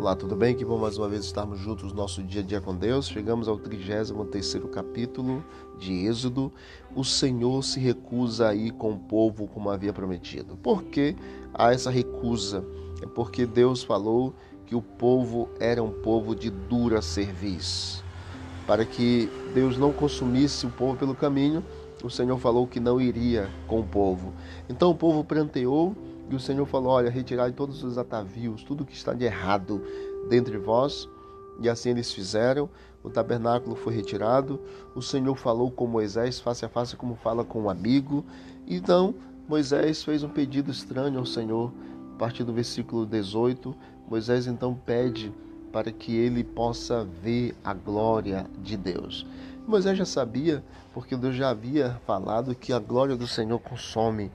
Olá, tudo bem? Que bom mais uma vez estarmos juntos no nosso dia a dia com Deus. Chegamos ao 33 capítulo de Êxodo. O Senhor se recusa a ir com o povo como havia prometido. Por que há essa recusa? É porque Deus falou que o povo era um povo de dura serviço. Para que Deus não consumisse o povo pelo caminho, o Senhor falou que não iria com o povo. Então o povo pranteou e o Senhor falou: Olha, retirai todos os atavios, tudo que está de errado dentre vós. E assim eles fizeram. O tabernáculo foi retirado. O Senhor falou com Moisés face a face, como fala com um amigo. Então Moisés fez um pedido estranho ao Senhor. A partir do versículo 18, Moisés então pede para que ele possa ver a glória de Deus. Moisés já sabia, porque Deus já havia falado que a glória do Senhor consome.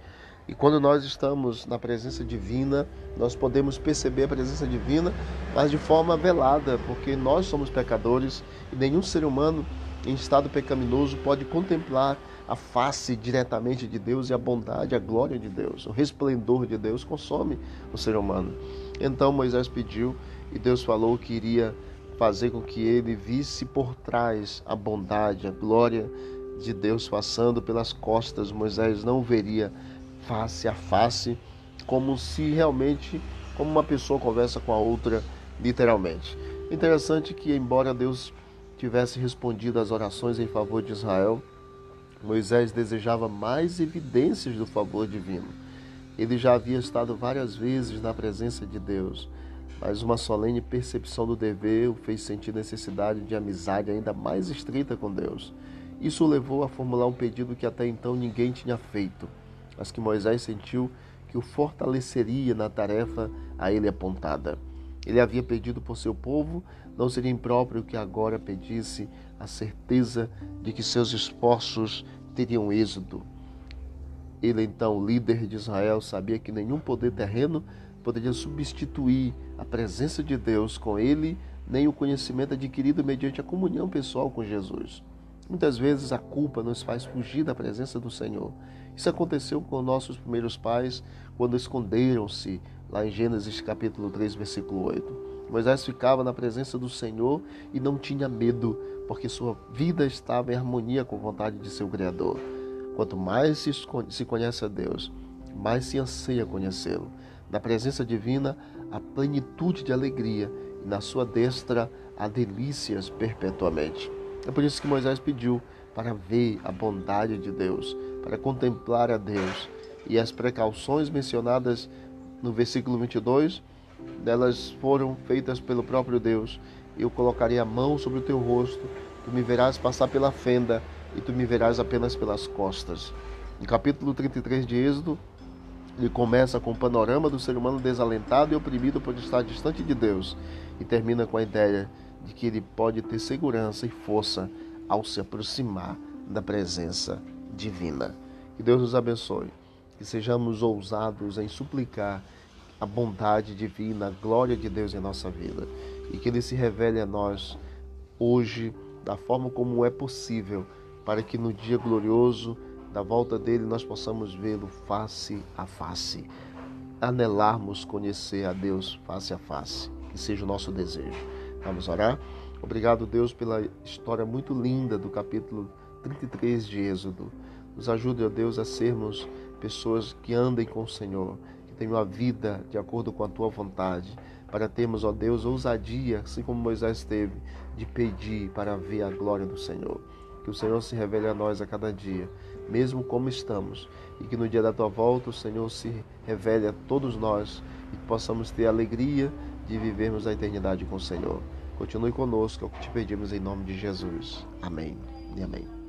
E quando nós estamos na presença divina, nós podemos perceber a presença divina, mas de forma velada, porque nós somos pecadores e nenhum ser humano em estado pecaminoso pode contemplar a face diretamente de Deus e a bondade, a glória de Deus. O resplendor de Deus consome o ser humano. Então Moisés pediu e Deus falou que iria fazer com que ele visse por trás a bondade, a glória de Deus passando pelas costas. Moisés não veria face a face, como se realmente, como uma pessoa conversa com a outra, literalmente. Interessante que, embora Deus tivesse respondido às orações em favor de Israel, Moisés desejava mais evidências do favor divino. Ele já havia estado várias vezes na presença de Deus, mas uma solene percepção do dever o fez sentir necessidade de amizade ainda mais estreita com Deus. Isso o levou a formular um pedido que até então ninguém tinha feito mas que Moisés sentiu que o fortaleceria na tarefa a ele apontada. Ele havia pedido por seu povo, não seria impróprio que agora pedisse a certeza de que seus esforços teriam êxito. Ele, então, líder de Israel, sabia que nenhum poder terreno poderia substituir a presença de Deus com ele, nem o conhecimento adquirido mediante a comunhão pessoal com Jesus. Muitas vezes a culpa nos faz fugir da presença do Senhor isso aconteceu com nossos primeiros pais quando esconderam-se, lá em Gênesis capítulo 3, versículo 8. Moisés ficava na presença do Senhor e não tinha medo, porque sua vida estava em harmonia com a vontade de seu Criador. Quanto mais se conhece a Deus, mais se anseia conhecê-lo. Na presença divina, a plenitude de alegria, e na sua destra, há delícias perpetuamente. É por isso que Moisés pediu para ver a bondade de Deus, para contemplar a Deus. E as precauções mencionadas no versículo 22, delas foram feitas pelo próprio Deus. Eu colocarei a mão sobre o teu rosto, tu me verás passar pela fenda e tu me verás apenas pelas costas. No capítulo 33 de Êxodo, ele começa com o panorama do ser humano desalentado e oprimido por estar distante de Deus e termina com a ideia de que ele pode ter segurança e força ao se aproximar da presença divina. Que Deus nos abençoe, que sejamos ousados em suplicar a bondade divina, a glória de Deus em nossa vida e que Ele se revele a nós hoje da forma como é possível, para que no dia glorioso da volta dele nós possamos vê-lo face a face, anelarmos conhecer a Deus face a face, que seja o nosso desejo. Vamos orar? Obrigado, Deus, pela história muito linda do capítulo 33 de Êxodo. Nos ajude, ó Deus, a sermos pessoas que andem com o Senhor, que tenham a vida de acordo com a tua vontade, para termos, ó Deus, ousadia, assim como Moisés teve, de pedir para ver a glória do Senhor. Que o Senhor se revele a nós a cada dia, mesmo como estamos, e que no dia da tua volta o Senhor se revele a todos nós e possamos ter alegria de vivermos a eternidade com o Senhor. Continue conosco, é o que te pedimos em nome de Jesus. Amém e amém.